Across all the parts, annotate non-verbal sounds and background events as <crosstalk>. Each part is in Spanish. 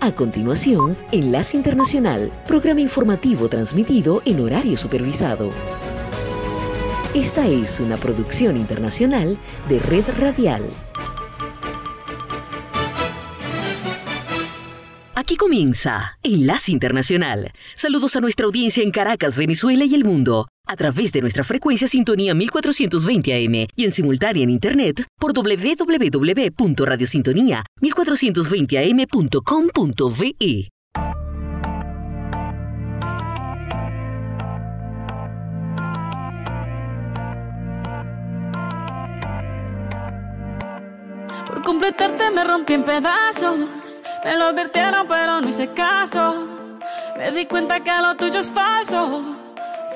A continuación, Enlace Internacional, programa informativo transmitido en horario supervisado. Esta es una producción internacional de Red Radial. Aquí comienza Enlace Internacional. Saludos a nuestra audiencia en Caracas, Venezuela y el mundo, a través de nuestra frecuencia sintonía 1420 AM y en simultánea en Internet por www.radiosintonía1420am.com.ve. Por completarte me rompí en pedazos. Me lo advirtieron, pero no hice caso. Me di cuenta que lo tuyo es falso.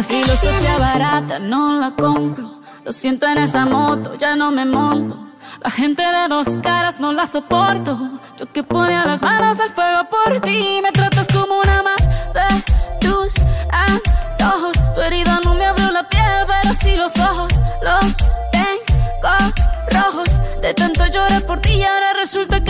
Esa filosofía barata no la compro. Lo siento en esa moto, ya no me monto. La gente de dos caras no la soporto. Yo que ponía las manos al fuego por ti. Me tratas como una más de tus antojos. Tu herida no me abrió la piel, pero sí los ojos. Los tengo rojos. De tanto llorar por ti y ahora resulta que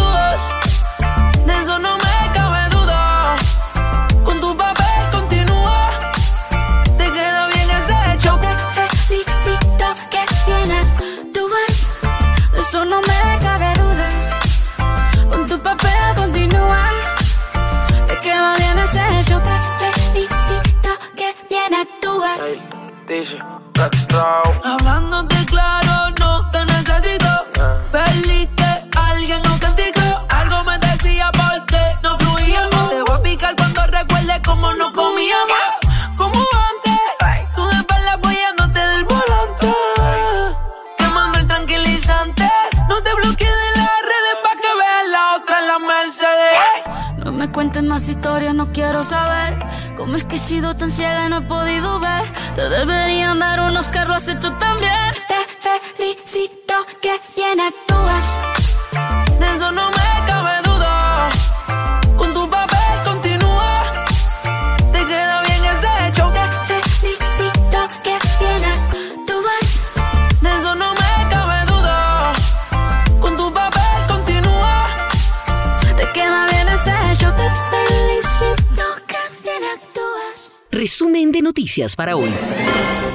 Es que he sido tan ciega y no he podido ver. Te deberían dar un Oscar, lo has hecho tan bien. Te felicito que bien actúas. Para hoy.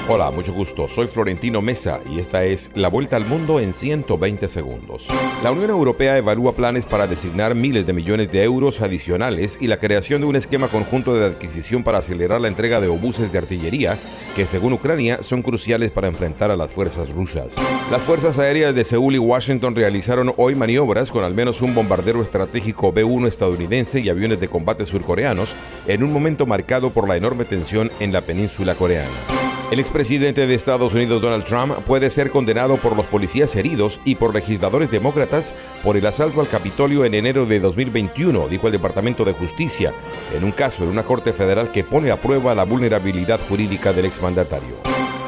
Hola, mucho gusto. Soy Florentino Mesa y esta es La Vuelta al Mundo en 120 segundos. La Unión Europea evalúa planes para designar miles de millones de euros adicionales y la creación de un esquema conjunto de adquisición para acelerar la entrega de obuses de artillería que, según Ucrania, son cruciales para enfrentar a las fuerzas rusas. Las fuerzas aéreas de Seúl y Washington realizaron hoy maniobras con al menos un bombardero estratégico B-1 estadounidense y aviones de combate surcoreanos en un momento marcado por la enorme tensión en la península coreana. El expresidente de Estados Unidos Donald Trump puede ser condenado por los policías heridos y por legisladores demócratas por el asalto al Capitolio en enero de 2021, dijo el Departamento de Justicia, en un caso en una corte federal que pone a prueba la vulnerabilidad jurídica del exmandatario.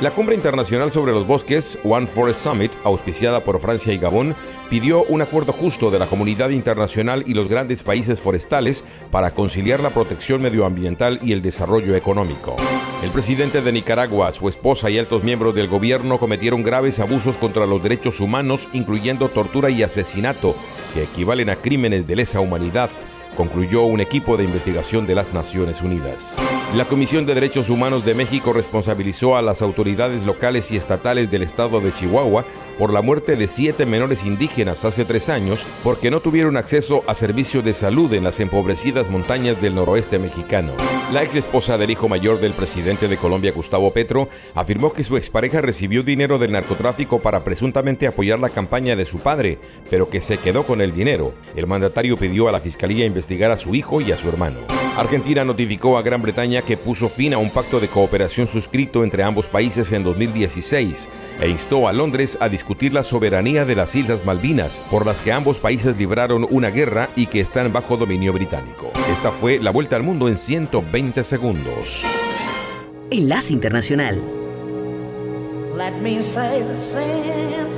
La Cumbre Internacional sobre los Bosques, One Forest Summit, auspiciada por Francia y Gabón, pidió un acuerdo justo de la comunidad internacional y los grandes países forestales para conciliar la protección medioambiental y el desarrollo económico. El presidente de Nicaragua, su esposa y altos miembros del gobierno cometieron graves abusos contra los derechos humanos, incluyendo tortura y asesinato, que equivalen a crímenes de lesa humanidad concluyó un equipo de investigación de las Naciones Unidas. La Comisión de Derechos Humanos de México responsabilizó a las autoridades locales y estatales del estado de Chihuahua por la muerte de siete menores indígenas hace tres años porque no tuvieron acceso a servicios de salud en las empobrecidas montañas del noroeste mexicano. La ex esposa del hijo mayor del presidente de Colombia, Gustavo Petro, afirmó que su expareja recibió dinero del narcotráfico para presuntamente apoyar la campaña de su padre, pero que se quedó con el dinero. El mandatario pidió a la fiscalía investigar a su hijo y a su hermano. Argentina notificó a Gran Bretaña que puso fin a un pacto de cooperación suscrito entre ambos países en 2016 e instó a Londres a discutir la soberanía de las Islas Malvinas, por las que ambos países libraron una guerra y que están bajo dominio británico. Esta fue la vuelta al mundo en 120 segundos. Enlace Internacional. Let me say the since,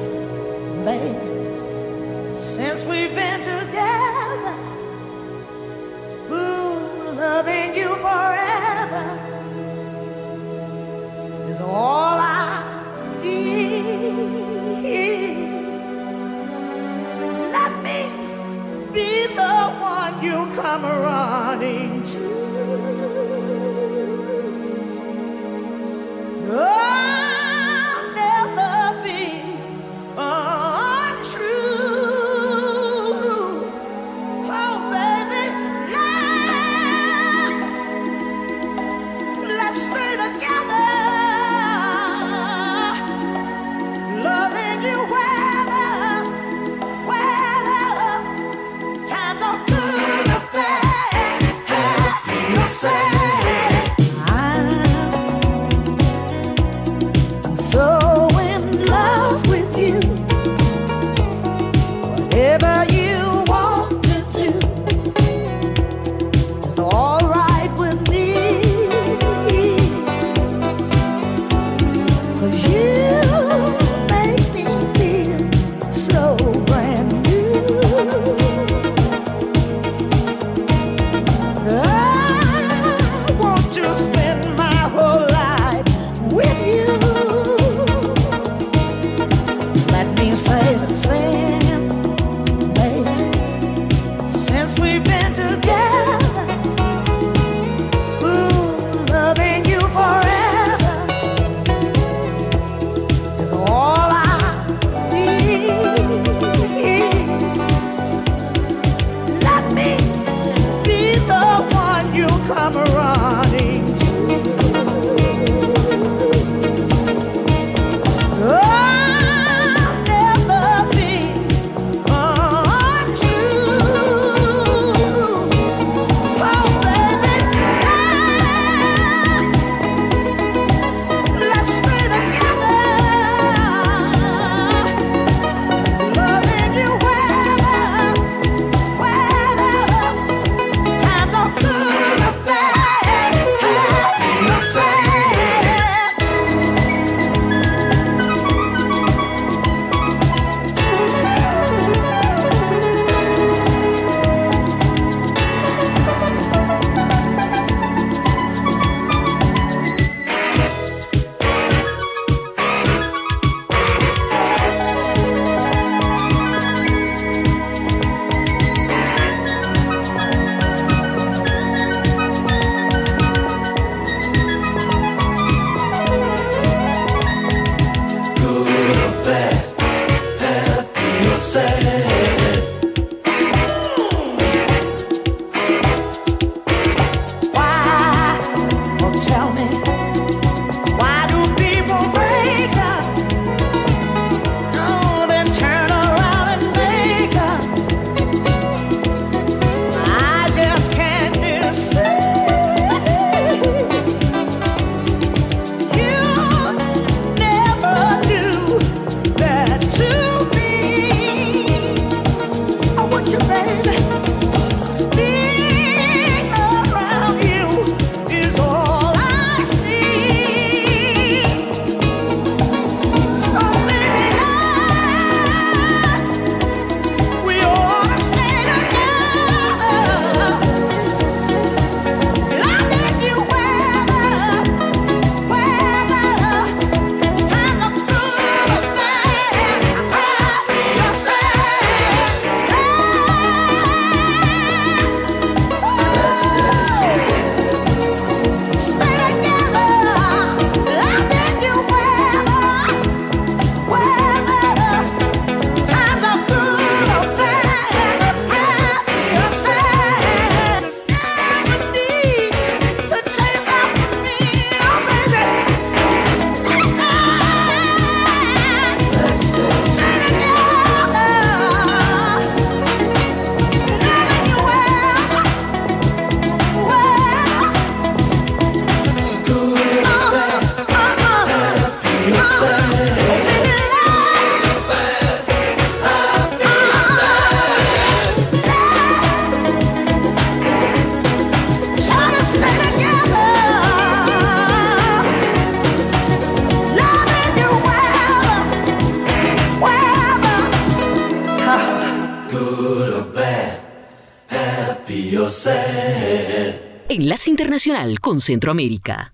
Internacional con Centroamérica.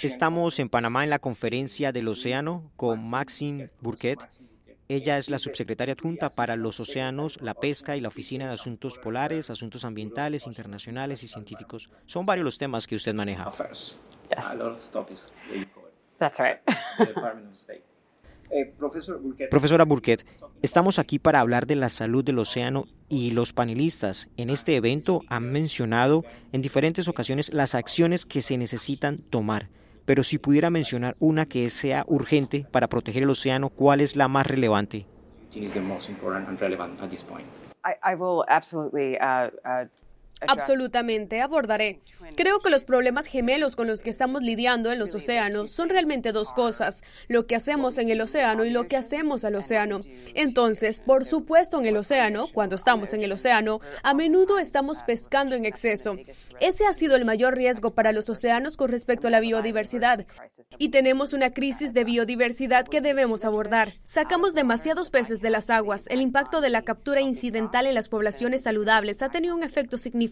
Estamos en Panamá en la conferencia del océano con Maxine Burkett. Ella es la subsecretaria adjunta para los océanos, la pesca y la Oficina de Asuntos Polares, Asuntos Ambientales, Internacionales y Científicos. Son varios los temas que usted maneja. That's right. <laughs> Eh, Profesora Burkett, estamos aquí para hablar de la salud del océano y los panelistas en este evento han mencionado en diferentes ocasiones las acciones que se necesitan tomar. Pero si pudiera mencionar una que sea urgente para proteger el océano, ¿cuál es la más relevante? I, will absolutely uh, uh, Absolutamente, abordaré. Creo que los problemas gemelos con los que estamos lidiando en los océanos son realmente dos cosas, lo que hacemos en el océano y lo que hacemos al océano. Entonces, por supuesto, en el océano, cuando estamos en el océano, a menudo estamos pescando en exceso. Ese ha sido el mayor riesgo para los océanos con respecto a la biodiversidad. Y tenemos una crisis de biodiversidad que debemos abordar. Sacamos demasiados peces de las aguas. El impacto de la captura incidental en las poblaciones saludables ha tenido un efecto significativo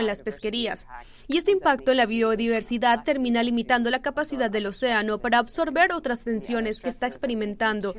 en las pesquerías. Y este impacto en la biodiversidad termina limitando la capacidad del océano para absorber otras tensiones que está experimentando.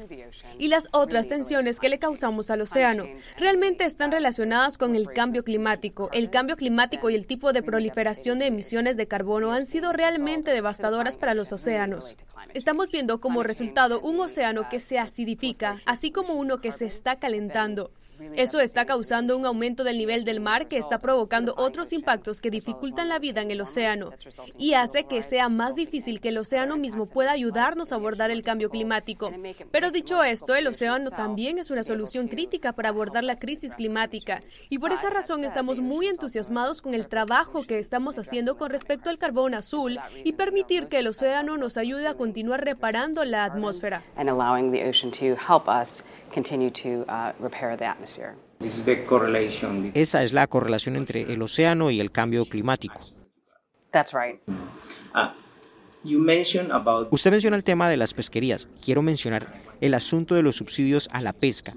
Y las otras tensiones que le causamos al océano realmente están relacionadas con el cambio climático. El cambio climático y el tipo de proliferación de emisiones de carbono han sido realmente devastadoras para los océanos. Estamos viendo como resultado un océano que se acidifica, así como uno que se está calentando. Eso está causando un aumento del nivel del mar que está provocando otros impactos que dificultan la vida en el océano y hace que sea más difícil que el océano mismo pueda ayudarnos a abordar el cambio climático. Pero dicho esto, el océano también es una solución crítica para abordar la crisis climática y por esa razón estamos muy entusiasmados con el trabajo que estamos haciendo con respecto al carbón azul y permitir que el océano nos ayude a continuar reparando la atmósfera. Esa es la correlación entre el océano y el cambio climático. That's right. Ah, Usted menciona el tema de las pesquerías. Quiero mencionar el asunto de los subsidios a la pesca.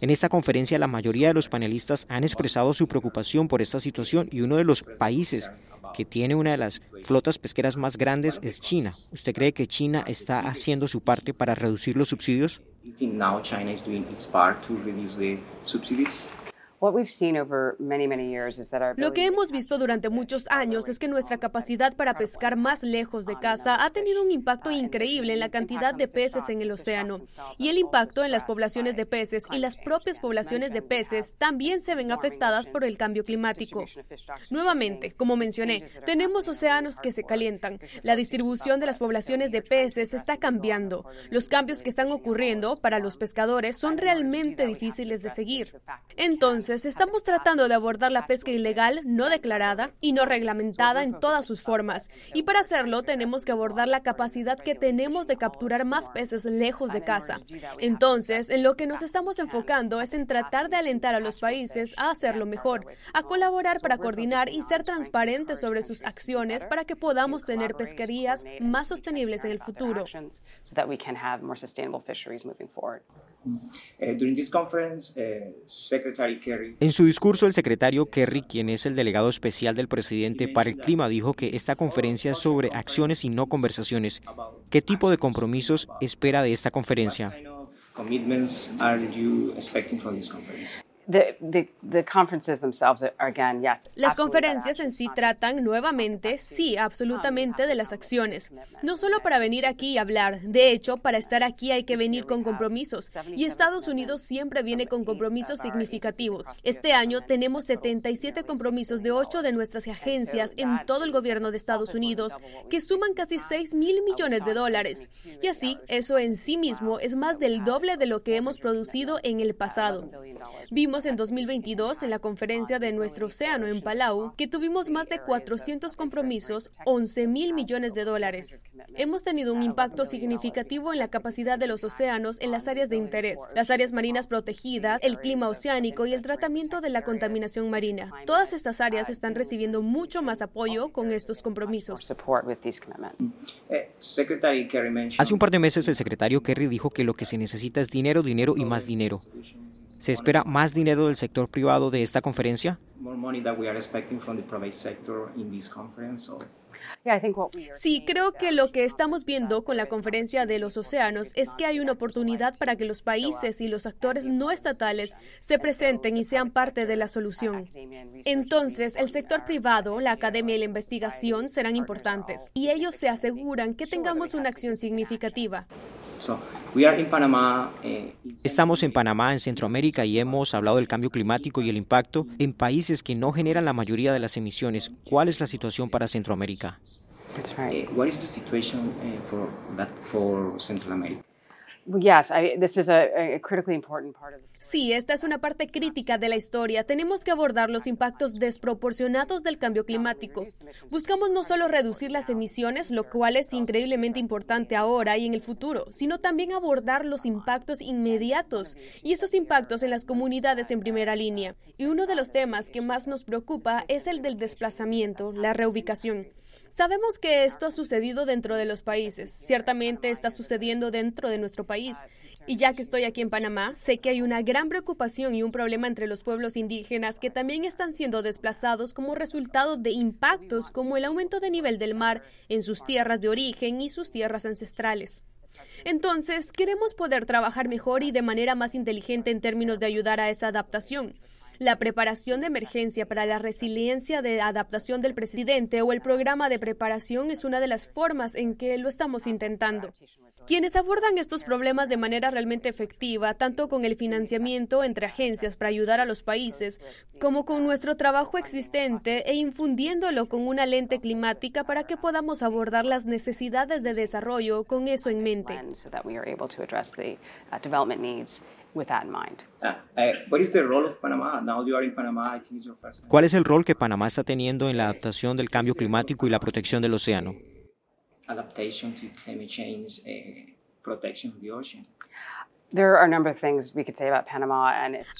En esta conferencia la mayoría de los panelistas han expresado su preocupación por esta situación y uno de los países que tiene una de las flotas pesqueras más grandes es China. ¿Usted cree que China está haciendo su parte para reducir los subsidios? I think now China is doing its part to reduce the subsidies? Lo que hemos visto durante muchos años es que nuestra capacidad para pescar más lejos de casa ha tenido un impacto increíble en la cantidad de peces en el océano. Y el impacto en las poblaciones de peces y las propias poblaciones de peces también se ven afectadas por el cambio climático. Nuevamente, como mencioné, tenemos océanos que se calientan. La distribución de las poblaciones de peces está cambiando. Los cambios que están ocurriendo para los pescadores son realmente difíciles de seguir. Entonces, estamos tratando de abordar la pesca ilegal, no declarada y no reglamentada en todas sus formas. Y para hacerlo tenemos que abordar la capacidad que tenemos de capturar más peces lejos de casa. Entonces, en lo que nos estamos enfocando es en tratar de alentar a los países a hacerlo mejor, a colaborar para coordinar y ser transparentes sobre sus acciones para que podamos tener pesquerías más sostenibles en el futuro. Eh, eh, en su discurso, el secretario Kerry, quien es el delegado especial del presidente para el clima, dijo que esta conferencia es sobre acciones y no conversaciones. ¿Qué tipo de compromisos espera de esta conferencia? Las conferencias en sí tratan nuevamente, sí, absolutamente, de las acciones. No solo para venir aquí y hablar. De hecho, para estar aquí hay que venir con compromisos. Y Estados Unidos siempre viene con compromisos significativos. Este año tenemos 77 compromisos de 8 de nuestras agencias en todo el gobierno de Estados Unidos, que suman casi 6 mil millones de dólares. Y así, eso en sí mismo es más del doble de lo que hemos producido en el pasado. Vimos en 2022 en la conferencia de nuestro océano en Palau que tuvimos más de 400 compromisos, 11 mil millones de dólares. Hemos tenido un impacto significativo en la capacidad de los océanos en las áreas de interés, las áreas marinas protegidas, el clima oceánico y el tratamiento de la contaminación marina. Todas estas áreas están recibiendo mucho más apoyo con estos compromisos. Hace un par de meses el secretario Kerry dijo que lo que se necesita es dinero, dinero y más dinero. ¿Se espera más dinero del sector privado de esta conferencia? Sí, creo que lo que estamos viendo con la conferencia de los océanos es que hay una oportunidad para que los países y los actores no estatales se presenten y sean parte de la solución. Entonces, el sector privado, la academia y la investigación serán importantes y ellos se aseguran que tengamos una acción significativa. Eh, Estamos en Panamá, en Centroamérica, y hemos hablado del cambio climático y el impacto en países que no generan la mayoría de las emisiones. ¿Cuál es la situación para Centroamérica? Sí, esta es una parte crítica de la historia. Tenemos que abordar los impactos desproporcionados del cambio climático. Buscamos no solo reducir las emisiones, lo cual es increíblemente importante ahora y en el futuro, sino también abordar los impactos inmediatos y esos impactos en las comunidades en primera línea. Y uno de los temas que más nos preocupa es el del desplazamiento, la reubicación. Sabemos que esto ha sucedido dentro de los países, ciertamente está sucediendo dentro de nuestro país. Y ya que estoy aquí en Panamá, sé que hay una gran preocupación y un problema entre los pueblos indígenas que también están siendo desplazados como resultado de impactos como el aumento de nivel del mar en sus tierras de origen y sus tierras ancestrales. Entonces, queremos poder trabajar mejor y de manera más inteligente en términos de ayudar a esa adaptación. La preparación de emergencia para la resiliencia de adaptación del presidente o el programa de preparación es una de las formas en que lo estamos intentando. Quienes abordan estos problemas de manera realmente efectiva, tanto con el financiamiento entre agencias para ayudar a los países, como con nuestro trabajo existente e infundiéndolo con una lente climática para que podamos abordar las necesidades de desarrollo con eso en mente. ¿Cuál es el rol que Panamá está teniendo en la adaptación del cambio climático y la protección del océano? Adaptation to climate change, uh, protection of the ocean.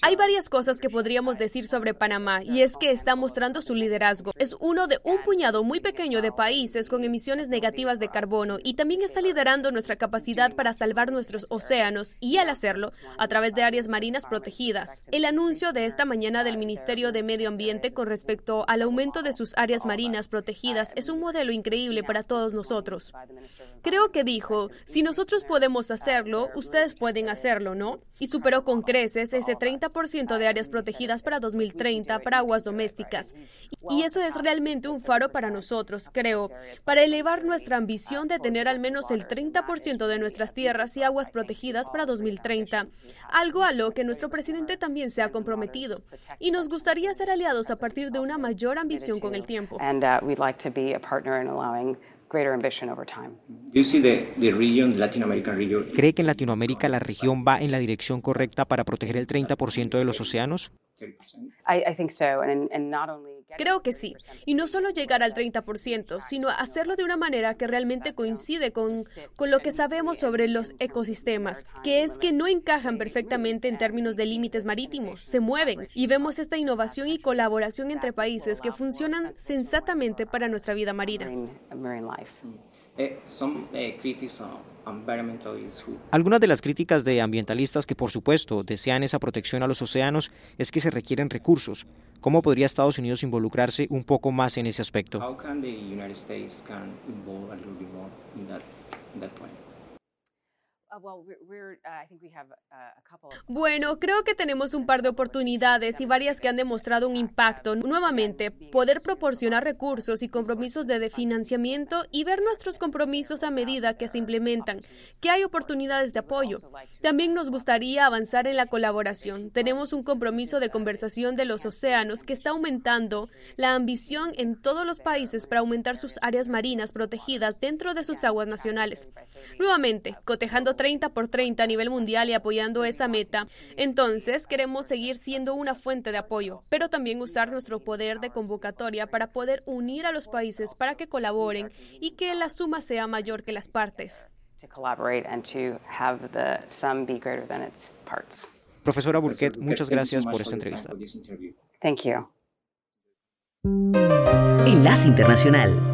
Hay varias cosas que podríamos decir sobre Panamá y es que está mostrando su liderazgo. Es uno de un puñado muy pequeño de países con emisiones negativas de carbono y también está liderando nuestra capacidad para salvar nuestros océanos y al hacerlo a través de áreas marinas protegidas. El anuncio de esta mañana del Ministerio de Medio Ambiente con respecto al aumento de sus áreas marinas protegidas es un modelo increíble para todos nosotros. Creo que dijo, si nosotros podemos hacerlo, ustedes pueden hacerlo ¿no? Y superó con creces ese 30% de áreas protegidas para 2030 para aguas domésticas. Y eso es realmente un faro para nosotros, creo, para elevar nuestra ambición de tener al menos el 30% de nuestras tierras y aguas protegidas para 2030, algo a lo que nuestro presidente también se ha comprometido. Y nos gustaría ser aliados a partir de una mayor ambición con el tiempo. ¿Cree que en Latinoamérica la región va en la dirección correcta para proteger el 30% de los océanos? Creo que sí. Y no solo llegar al 30%, sino hacerlo de una manera que realmente coincide con, con lo que sabemos sobre los ecosistemas, que es que no encajan perfectamente en términos de límites marítimos, se mueven. Y vemos esta innovación y colaboración entre países que funcionan sensatamente para nuestra vida marina. Eh, son eh, algunas de las críticas de ambientalistas que por supuesto desean esa protección a los océanos es que se requieren recursos. ¿Cómo podría Estados Unidos involucrarse un poco más en ese aspecto? Bueno, creo que tenemos un par de oportunidades y varias que han demostrado un impacto. Nuevamente, poder proporcionar recursos y compromisos de financiamiento y ver nuestros compromisos a medida que se implementan, que hay oportunidades de apoyo. También nos gustaría avanzar en la colaboración. Tenemos un compromiso de conversación de los océanos que está aumentando la ambición en todos los países para aumentar sus áreas marinas protegidas dentro de sus aguas nacionales. Nuevamente, cotejando 30 por 30 a nivel mundial y apoyando esa meta, entonces queremos seguir siendo una fuente de apoyo, pero también usar nuestro poder de convocatoria para poder unir a los países para que colaboren y que la suma sea mayor que las partes. Profesora Burkett, muchas gracias por esta entrevista. Thank you. Enlace Internacional.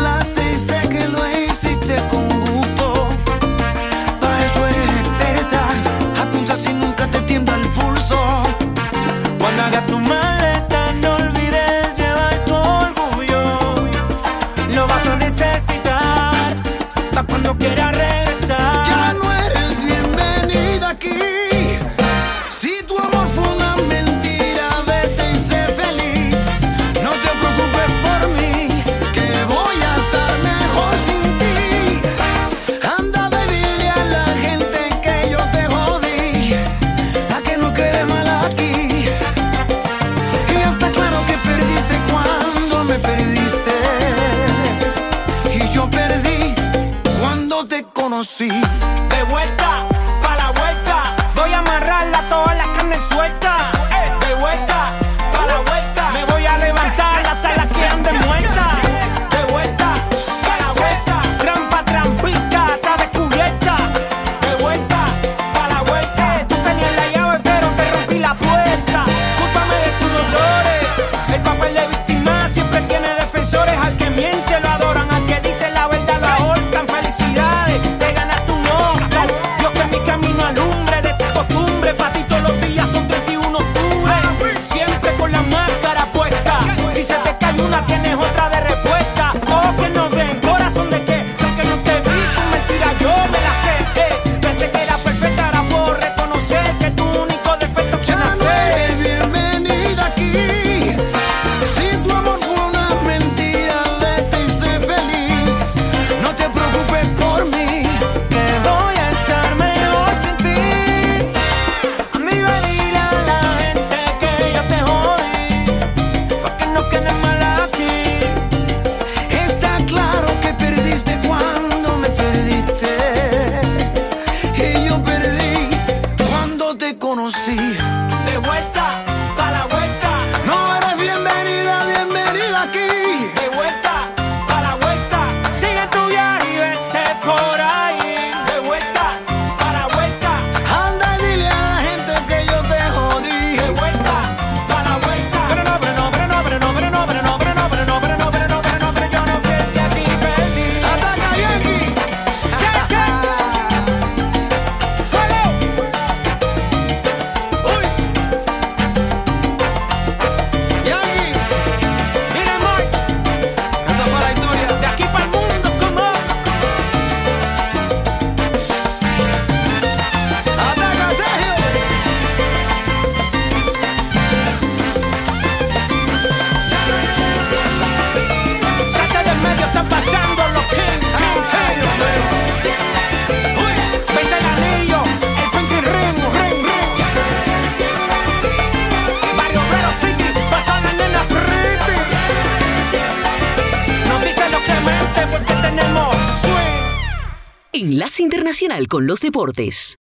Internacional con los Deportes.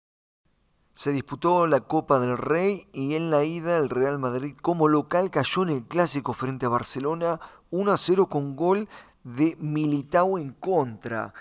Se disputó la Copa del Rey y en la ida el Real Madrid como local cayó en el clásico frente a Barcelona 1 a 0 con gol de Militao en contra.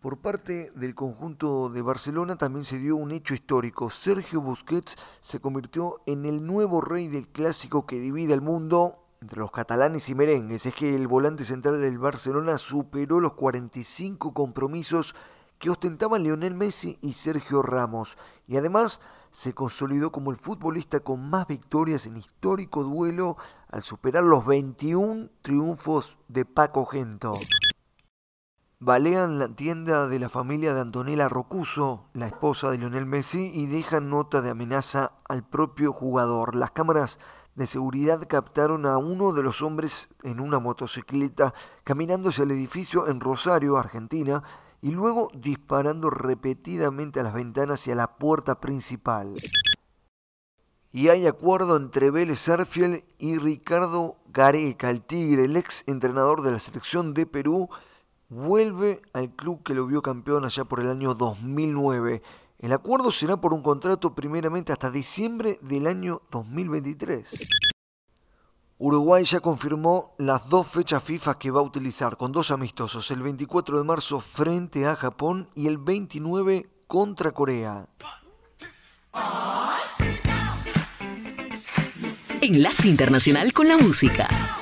Por parte del conjunto de Barcelona también se dio un hecho histórico. Sergio Busquets se convirtió en el nuevo rey del clásico que divide al mundo entre los catalanes y merengues. Es que el volante central del Barcelona superó los 45 compromisos que ostentaban Lionel Messi y Sergio Ramos, y además se consolidó como el futbolista con más victorias en histórico duelo al superar los 21 triunfos de Paco Gento. Balean la tienda de la familia de Antonella Rocuso, la esposa de Lionel Messi, y dejan nota de amenaza al propio jugador. Las cámaras de seguridad captaron a uno de los hombres en una motocicleta caminando hacia el edificio en Rosario, Argentina, y luego disparando repetidamente a las ventanas y a la puerta principal. Y hay acuerdo entre Vélez Sarfield y Ricardo Gareca, el Tigre, el ex entrenador de la selección de Perú, vuelve al club que lo vio campeón allá por el año 2009. El acuerdo será por un contrato primeramente hasta diciembre del año 2023. Uruguay ya confirmó las dos fechas FIFA que va a utilizar con dos amistosos, el 24 de marzo frente a Japón y el 29 contra Corea. Enlace Internacional con la Música.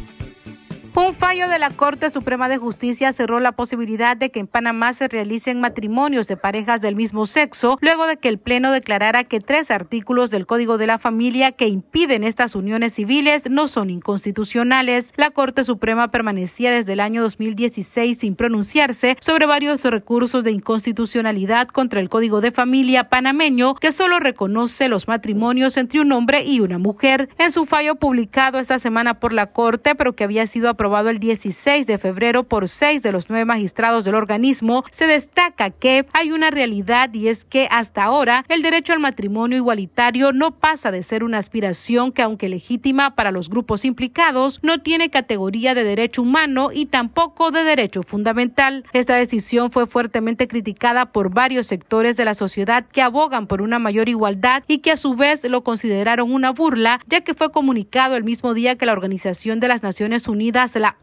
Fallo de la Corte Suprema de Justicia cerró la posibilidad de que en Panamá se realicen matrimonios de parejas del mismo sexo, luego de que el Pleno declarara que tres artículos del Código de la Familia que impiden estas uniones civiles no son inconstitucionales. La Corte Suprema permanecía desde el año 2016 sin pronunciarse sobre varios recursos de inconstitucionalidad contra el Código de Familia panameño que solo reconoce los matrimonios entre un hombre y una mujer. En su fallo publicado esta semana por la Corte, pero que había sido aprobado el 16 de febrero por seis de los nueve magistrados del organismo, se destaca que hay una realidad y es que hasta ahora el derecho al matrimonio igualitario no pasa de ser una aspiración que aunque legítima para los grupos implicados, no tiene categoría de derecho humano y tampoco de derecho fundamental. Esta decisión fue fuertemente criticada por varios sectores de la sociedad que abogan por una mayor igualdad y que a su vez lo consideraron una burla, ya que fue comunicado el mismo día que la Organización de las Naciones Unidas la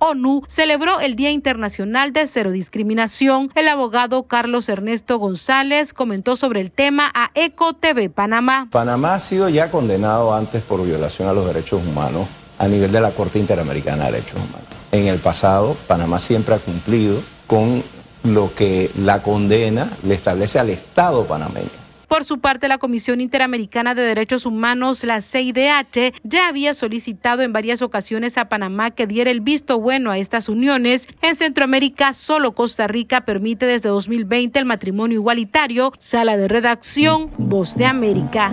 celebró el Día Internacional de Cero Discriminación. El abogado Carlos Ernesto González comentó sobre el tema a ECO TV Panamá. Panamá ha sido ya condenado antes por violación a los derechos humanos a nivel de la Corte Interamericana de Derechos Humanos. En el pasado, Panamá siempre ha cumplido con lo que la condena le establece al Estado panameño. Por su parte, la Comisión Interamericana de Derechos Humanos, la CIDH, ya había solicitado en varias ocasiones a Panamá que diera el visto bueno a estas uniones. En Centroamérica, solo Costa Rica permite desde 2020 el matrimonio igualitario. Sala de redacción, Voz de América.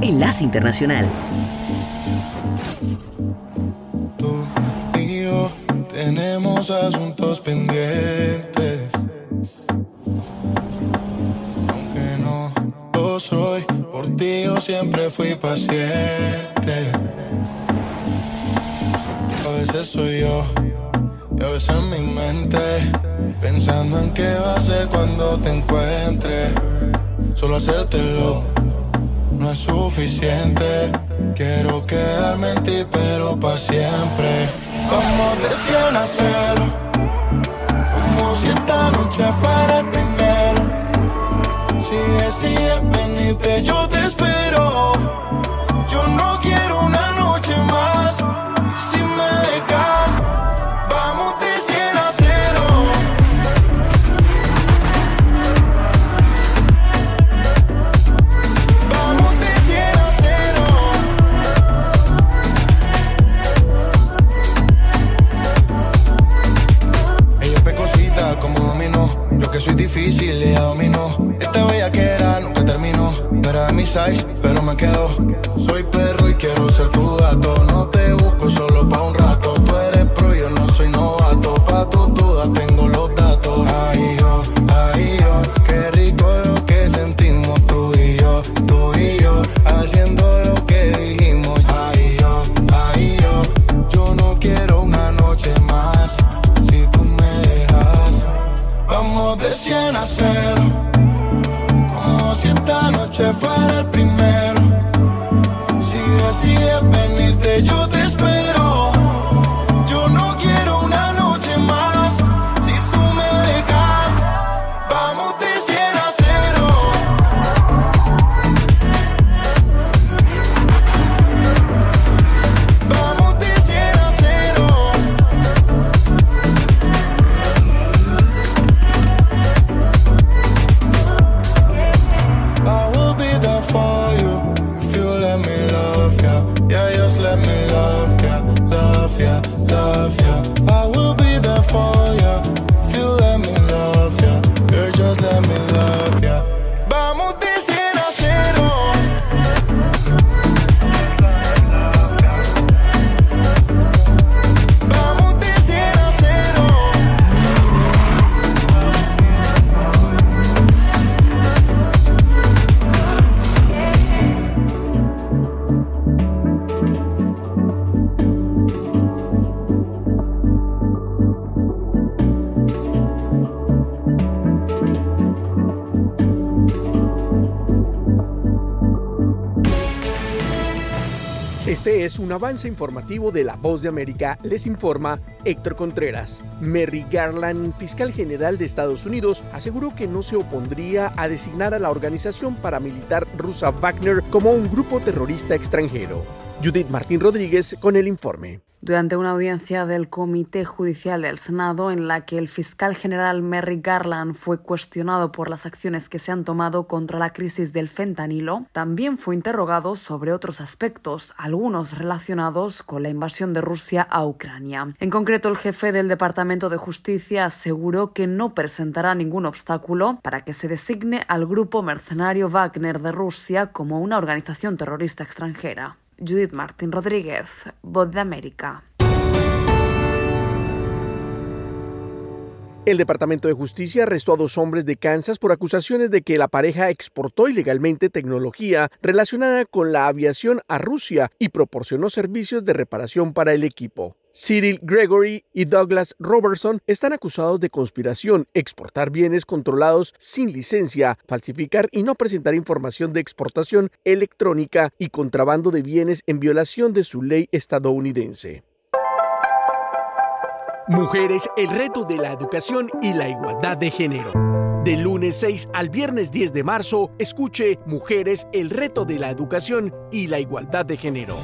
Enlace Internacional. Tú y yo tenemos asuntos pendientes ti yo siempre fui paciente. A veces soy yo, y a veces mi mente, pensando en qué va a ser cuando te encuentre. Solo hacértelo no es suficiente. Quiero quedarme en ti, pero para siempre. Vamos de 100 a cero, como si esta noche fuera el primero. Si decides venirte, yo te un avance informativo de La Voz de América. Les informa Héctor Contreras. Merry Garland, fiscal general de Estados Unidos, aseguró que no se opondría a designar a la organización paramilitar rusa Wagner como un grupo terrorista extranjero. Judith Martín Rodríguez con el informe. Durante una audiencia del Comité Judicial del Senado en la que el fiscal general Merrick Garland fue cuestionado por las acciones que se han tomado contra la crisis del fentanilo, también fue interrogado sobre otros aspectos, algunos relacionados con la invasión de Rusia a Ucrania. En concreto, el jefe del Departamento de Justicia aseguró que no presentará ningún obstáculo para que se designe al grupo mercenario Wagner de Rusia como una organización terrorista extranjera. Judith Martín Rodríguez, Voz de América. El Departamento de Justicia arrestó a dos hombres de Kansas por acusaciones de que la pareja exportó ilegalmente tecnología relacionada con la aviación a Rusia y proporcionó servicios de reparación para el equipo. Cyril Gregory y Douglas Robertson están acusados de conspiración, exportar bienes controlados sin licencia, falsificar y no presentar información de exportación electrónica y contrabando de bienes en violación de su ley estadounidense. Mujeres, el reto de la educación y la igualdad de género. Del lunes 6 al viernes 10 de marzo, escuche Mujeres, el reto de la educación y la igualdad de género.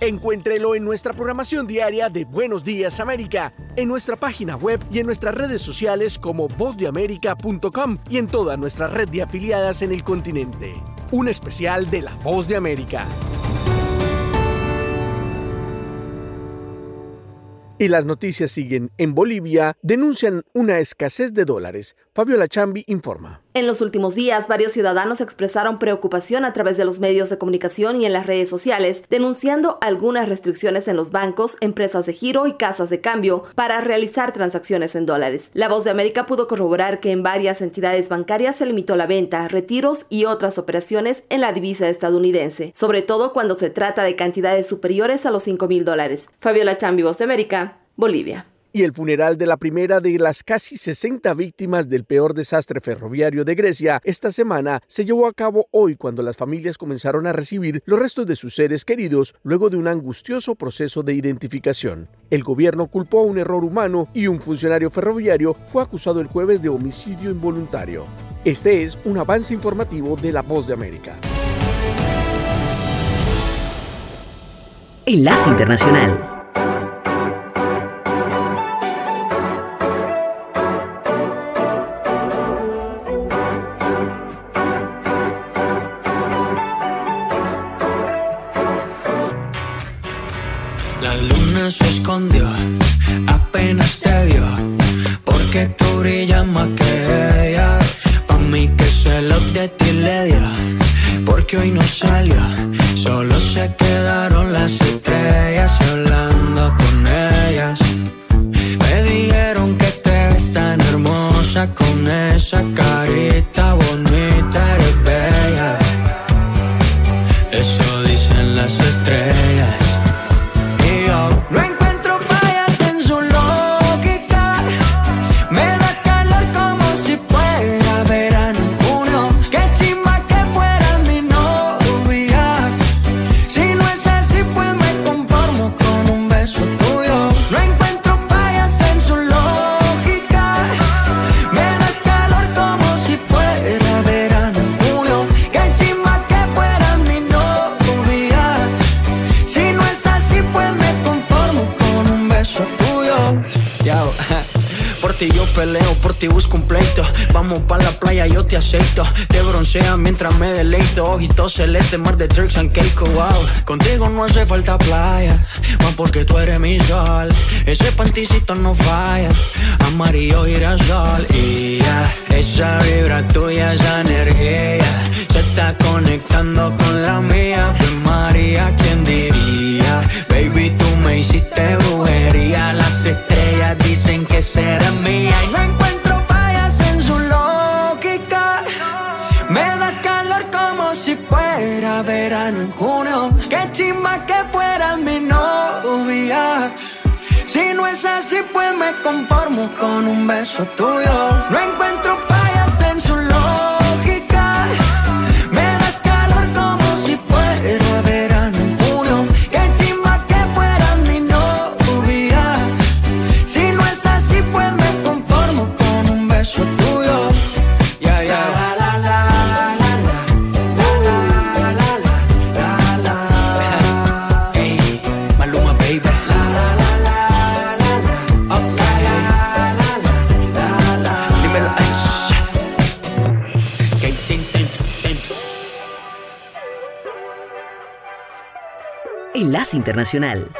Encuéntrelo en nuestra programación diaria de Buenos Días América, en nuestra página web y en nuestras redes sociales como vozdeamerica.com y en toda nuestra red de afiliadas en el continente. Un especial de La Voz de América. Y las noticias siguen. En Bolivia denuncian una escasez de dólares. Fabiola Chambi informa. En los últimos días, varios ciudadanos expresaron preocupación a través de los medios de comunicación y en las redes sociales, denunciando algunas restricciones en los bancos, empresas de giro y casas de cambio para realizar transacciones en dólares. La Voz de América pudo corroborar que en varias entidades bancarias se limitó la venta, retiros y otras operaciones en la divisa estadounidense, sobre todo cuando se trata de cantidades superiores a los 5 mil dólares. Fabiola Chambi, Voz de América, Bolivia y el funeral de la primera de las casi 60 víctimas del peor desastre ferroviario de Grecia esta semana se llevó a cabo hoy cuando las familias comenzaron a recibir los restos de sus seres queridos luego de un angustioso proceso de identificación. El gobierno culpó a un error humano y un funcionario ferroviario fue acusado el jueves de homicidio involuntario. Este es un avance informativo de La Voz de América. Enlace Internacional. Se escondió, apenas te vio, porque tú brillas más que ella. Pa' mí que se lo de ti le dio, porque hoy no salió, celeste, mar de tricks and cake, wow. Contigo no hace falta playa, más porque tú eres mi sol. Ese panticito no falla, amarillo girasol. Y ya, esa vibra tuya, esa energía, se está conectando con la mía. Pues María, ¿quién diría? Me conformo con un beso tuyo. No Internacional.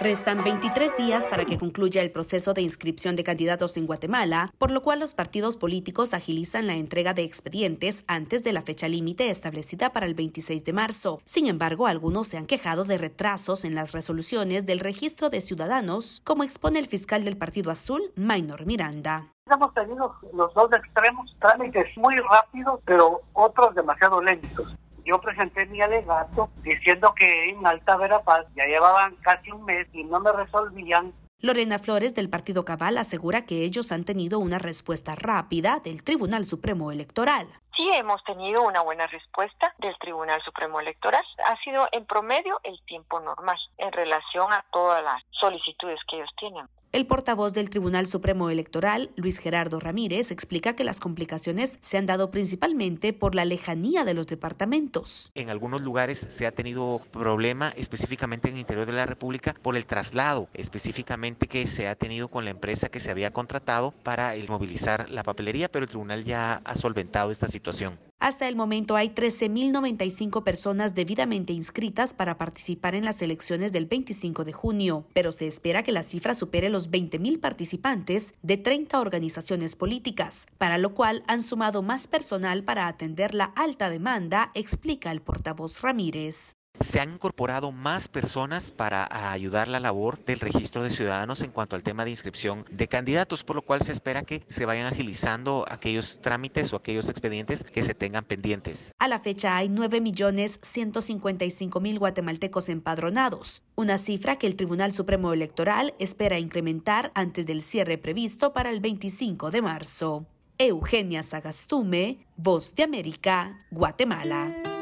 Restan 23 días para que concluya el proceso de inscripción de candidatos en Guatemala, por lo cual los partidos políticos agilizan la entrega de expedientes antes de la fecha límite establecida para el 26 de marzo. Sin embargo, algunos se han quejado de retrasos en las resoluciones del registro de ciudadanos, como expone el fiscal del Partido Azul, Maynor Miranda. Hemos tenido los dos extremos, trámites muy rápidos, pero otros demasiado lentos. Yo presenté mi alegato diciendo que en Alta Verapaz ya llevaban casi un mes y no me resolvían. Lorena Flores del Partido Cabal asegura que ellos han tenido una respuesta rápida del Tribunal Supremo Electoral. Sí hemos tenido una buena respuesta del Tribunal Supremo Electoral. Ha sido en promedio el tiempo normal en relación a todas las solicitudes que ellos tienen. El portavoz del Tribunal Supremo Electoral, Luis Gerardo Ramírez, explica que las complicaciones se han dado principalmente por la lejanía de los departamentos. En algunos lugares se ha tenido problema específicamente en el interior de la República por el traslado, específicamente que se ha tenido con la empresa que se había contratado para el movilizar la papelería, pero el tribunal ya ha solventado esta situación. Hasta el momento hay 13.095 personas debidamente inscritas para participar en las elecciones del 25 de junio, pero se espera que la cifra supere los 20.000 participantes de 30 organizaciones políticas, para lo cual han sumado más personal para atender la alta demanda, explica el portavoz Ramírez se han incorporado más personas para ayudar la labor del registro de ciudadanos en cuanto al tema de inscripción de candidatos, por lo cual se espera que se vayan agilizando aquellos trámites o aquellos expedientes que se tengan pendientes. A la fecha hay 9.155.000 guatemaltecos empadronados, una cifra que el Tribunal Supremo Electoral espera incrementar antes del cierre previsto para el 25 de marzo. Eugenia Sagastume, Voz de América, Guatemala.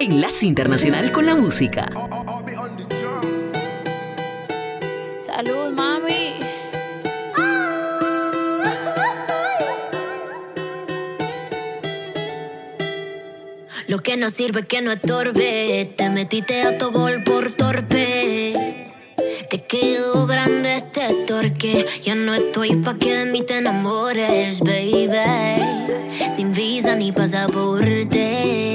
Enlace Internacional con la Música. Salud, mami. Lo que no sirve que no estorbe. Te metiste a tu gol por torpe. Te quedó grande este torque. Ya no estoy pa' que de mí te enamores, baby. Sin visa ni pasaporte.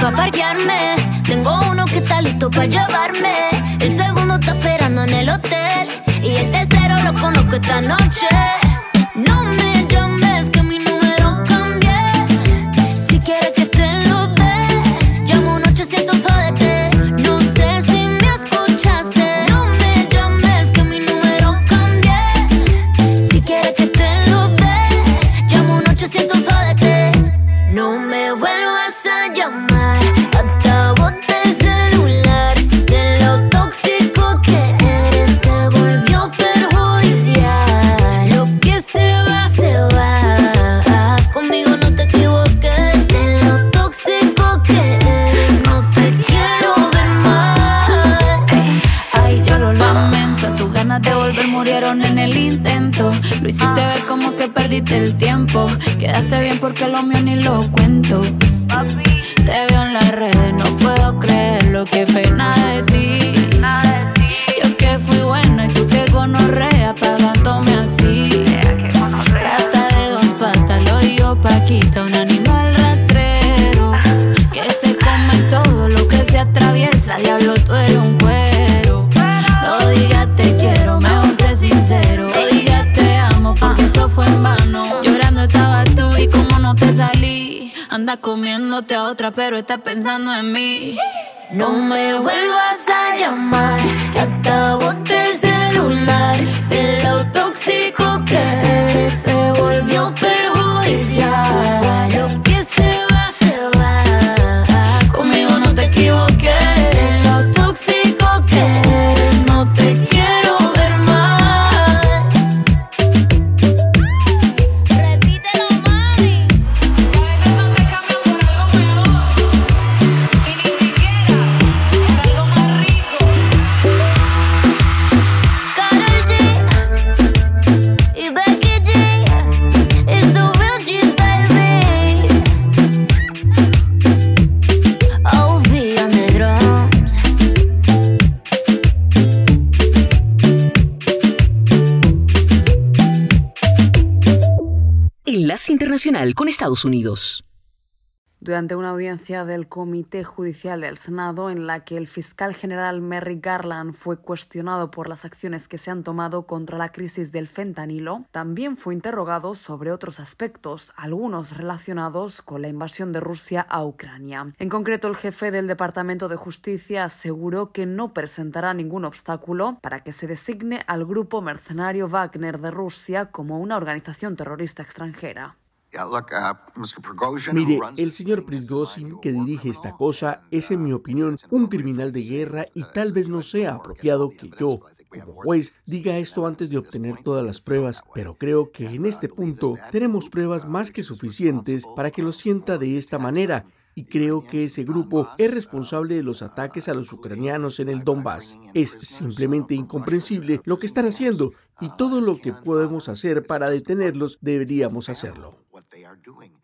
pa' parquearme. Tengo uno que está listo para llevarme. El segundo está esperando en el hotel. Y el tercero lo conozco esta noche. Quedaste bien porque lo mío ni lo cuento. Te veo en las redes, no puedo creerlo. Qué pena de Anda comiéndote a otra, pero estás pensando en mí. No me vuelvas a llamar, que hasta boté el celular. De lo tóxico que eres, Durante una audiencia del Comité Judicial del Senado en la que el fiscal general Merrick Garland fue cuestionado por las acciones que se han tomado contra la crisis del fentanilo, también fue interrogado sobre otros aspectos, algunos relacionados con la invasión de Rusia a Ucrania. En concreto, el jefe del Departamento de Justicia aseguró que no presentará ningún obstáculo para que se designe al grupo mercenario Wagner de Rusia como una organización terrorista extranjera. Uh, Mire, el señor Prigozhin que dirige esta cosa es, en mi opinión, un criminal de guerra y tal vez no sea apropiado que yo, como juez, diga esto antes de obtener todas las pruebas, pero creo que en este punto tenemos pruebas más que suficientes para que lo sienta de esta manera y creo que ese grupo es responsable de los ataques a los ucranianos en el Donbass. Es simplemente incomprensible lo que están haciendo y todo lo que podemos hacer para detenerlos deberíamos hacerlo. they are doing.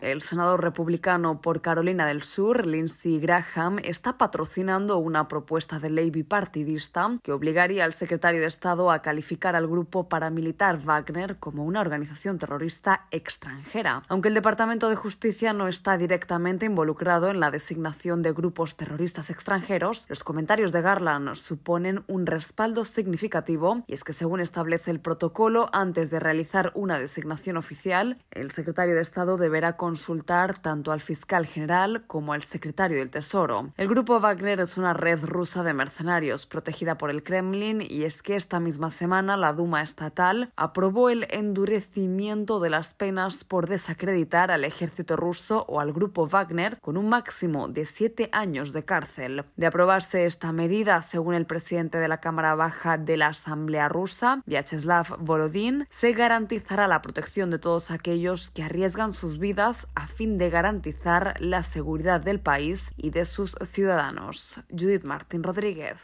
El senador republicano por Carolina del Sur, Lindsey Graham, está patrocinando una propuesta de ley bipartidista que obligaría al secretario de Estado a calificar al grupo paramilitar Wagner como una organización terrorista extranjera. Aunque el Departamento de Justicia no está directamente involucrado en la designación de grupos terroristas extranjeros, los comentarios de Garland suponen un respaldo significativo y es que según establece el protocolo, antes de realizar una designación oficial, el secretario de Estado deberá consultar tanto al fiscal general como al secretario del Tesoro. El grupo Wagner es una red rusa de mercenarios protegida por el Kremlin y es que esta misma semana la Duma estatal aprobó el endurecimiento de las penas por desacreditar al ejército ruso o al grupo Wagner con un máximo de siete años de cárcel. De aprobarse esta medida, según el presidente de la Cámara Baja de la Asamblea rusa, Vyacheslav Volodin, se garantizará la protección de todos aquellos que arriesgan sus vidas a fin de garantizar la seguridad del país y de sus ciudadanos. Judith Martín Rodríguez.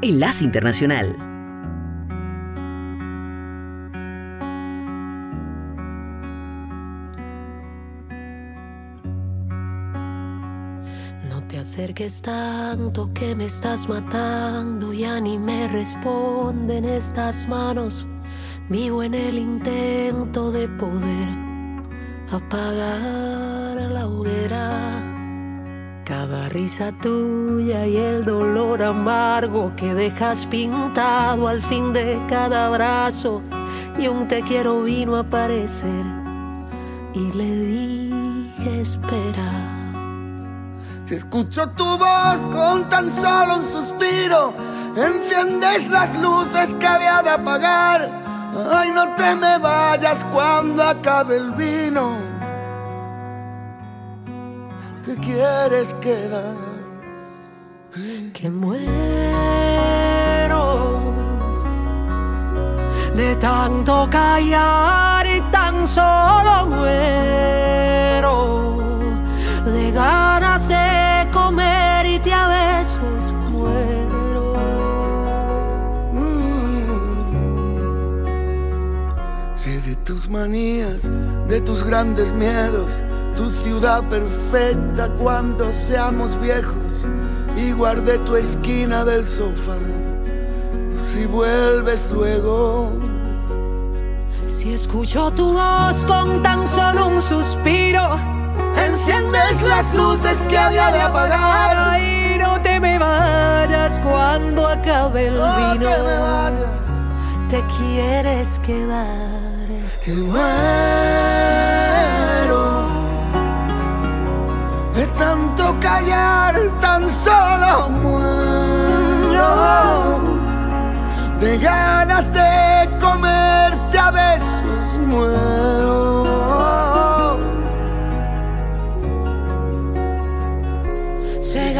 Enlace Internacional. No te acerques tanto que me estás matando, ya ni me responden estas manos Vivo en el intento de poder apagar la hoguera. Cada risa tuya y el dolor amargo que dejas pintado al fin de cada abrazo. Y un te quiero vino a aparecer y le dije espera. Si escucho tu voz con tan solo un suspiro, enciendes las luces que había de apagar Ay, no te me vayas cuando acabe el vino. Te quieres quedar. Que muero de tanto callar y tan solo muero manías, de tus grandes miedos, tu ciudad perfecta cuando seamos viejos. Y guardé tu esquina del sofá, si vuelves luego. Si escucho tu voz con tan solo un suspiro, enciendes las luces que había de apagar. Ay, no te me vayas cuando acabe el vino. Te quieres quedar que muero de tanto callar, tan solo muero de ganas de comerte a besos, muero.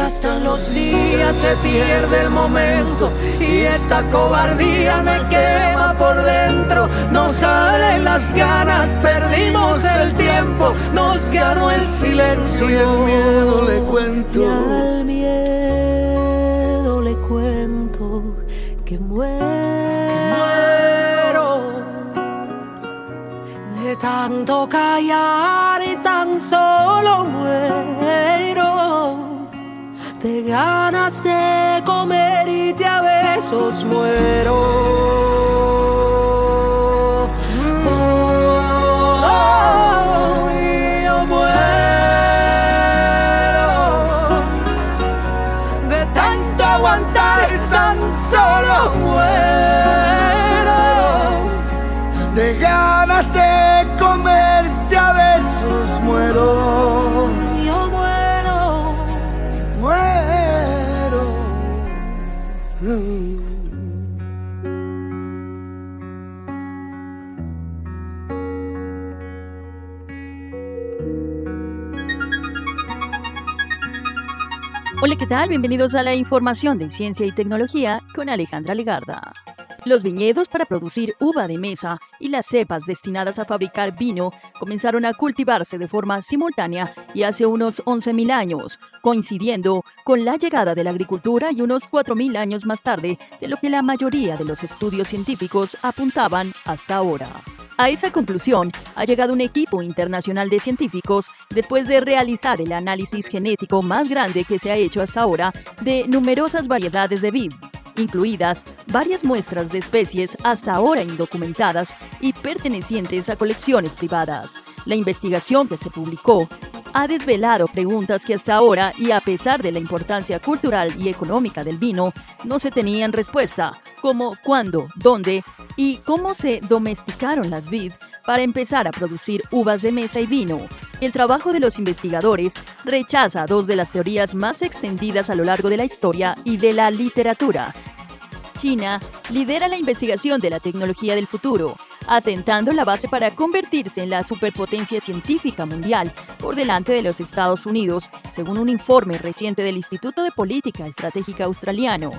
Gastan los días, se pierde el momento y esta cobardía me quema por dentro. No salen las ganas, perdimos el tiempo, nos ganó el silencio y el miedo le cuento. Y al miedo le cuento que muero de tanto callar y tan solo muero ganas de comer y te a besos muero. De tanto aguantar tan solo muero. Hola, ¿qué tal? Bienvenidos a la información de ciencia y tecnología con Alejandra Legarda. Los viñedos para producir uva de mesa y las cepas destinadas a fabricar vino comenzaron a cultivarse de forma simultánea y hace unos 11.000 años, coincidiendo con la llegada de la agricultura y unos 4.000 años más tarde de lo que la mayoría de los estudios científicos apuntaban hasta ahora. A esa conclusión ha llegado un equipo internacional de científicos después de realizar el análisis genético más grande que se ha hecho hasta ahora de numerosas variedades de vid, incluidas varias muestras de especies hasta ahora indocumentadas y pertenecientes a colecciones privadas. La investigación que se publicó ha desvelado preguntas que hasta ahora, y a pesar de la importancia cultural y económica del vino, no se tenían respuesta, como cuándo, dónde y cómo se domesticaron las vid para empezar a producir uvas de mesa y vino. El trabajo de los investigadores rechaza dos de las teorías más extendidas a lo largo de la historia y de la literatura, China lidera la investigación de la tecnología del futuro, asentando la base para convertirse en la superpotencia científica mundial por delante de los Estados Unidos, según un informe reciente del Instituto de Política Estratégica Australiano.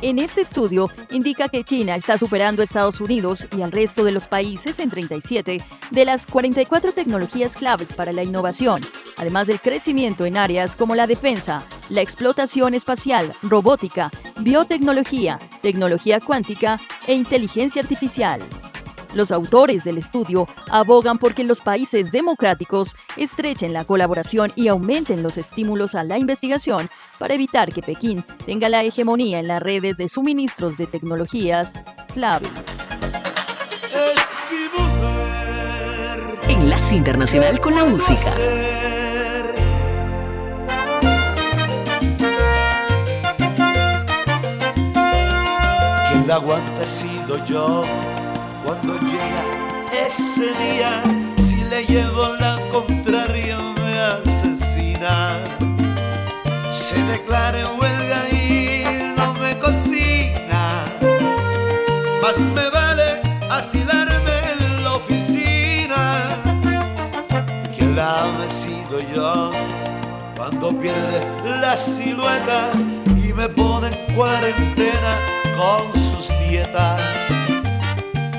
En este estudio indica que China está superando a Estados Unidos y al resto de los países en 37 de las 44 tecnologías claves para la innovación, además del crecimiento en áreas como la defensa, la explotación espacial, robótica, biotecnología, tecnología cuántica e inteligencia artificial. Los autores del estudio abogan porque los países democráticos estrechen la colaboración y aumenten los estímulos a la investigación para evitar que Pekín tenga la hegemonía en las redes de suministros de tecnologías claves. Enlace Internacional con la Música. Quien la aguanta he sido yo cuando llega ese día, si le llevo la contraria me asesina. Se declara en huelga y no me cocina. Más me vale asilarme en la oficina. Quien la ha sido yo cuando pierde la silueta y me pone en cuarentena con sus dietas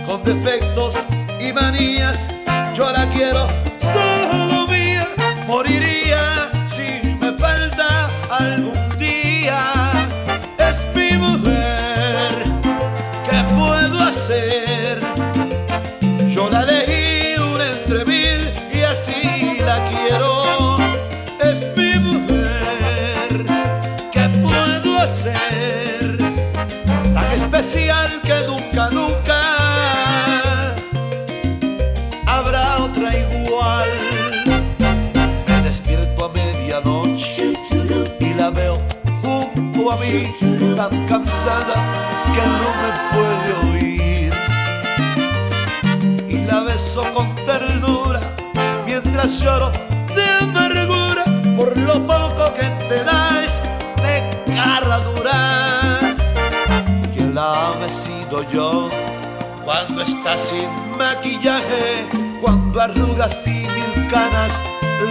con defectos y manías. Yo la quiero solo mía, moriría sin maquillaje, cuando arrugas y mil canas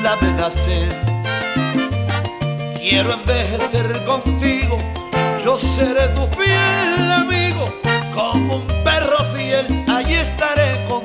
la amenacen. Quiero envejecer contigo, yo seré tu fiel amigo, como un perro fiel, allí estaré contigo.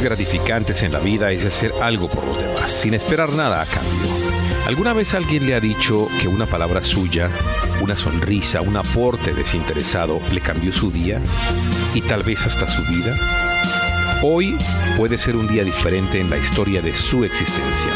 Gratificantes en la vida es hacer algo por los demás, sin esperar nada a cambio. ¿Alguna vez alguien le ha dicho que una palabra suya, una sonrisa, un aporte desinteresado le cambió su día y tal vez hasta su vida? Hoy puede ser un día diferente en la historia de su existencia.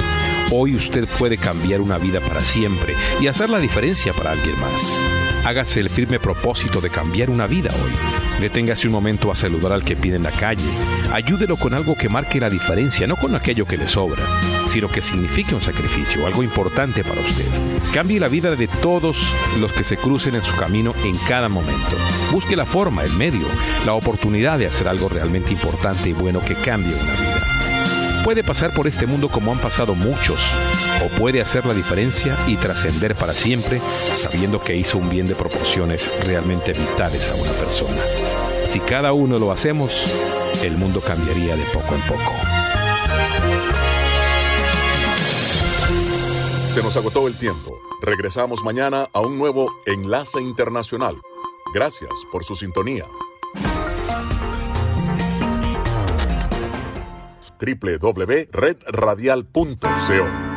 Hoy usted puede cambiar una vida para siempre y hacer la diferencia para alguien más. Hágase el firme propósito de cambiar una vida hoy. Deténgase un momento a saludar al que pide en la calle. Ayúdelo con algo que marque la diferencia, no con aquello que le sobra, sino que signifique un sacrificio, algo importante para usted. Cambie la vida de todos los que se crucen en su camino en cada momento. Busque la forma, el medio, la oportunidad de hacer algo realmente importante y bueno que cambie una vida. Puede pasar por este mundo como han pasado muchos, o puede hacer la diferencia y trascender para siempre sabiendo que hizo un bien de proporciones realmente vitales a una persona. Si cada uno lo hacemos, el mundo cambiaría de poco en poco. Se nos agotó el tiempo. Regresamos mañana a un nuevo Enlace Internacional. Gracias por su sintonía. www.redradial.co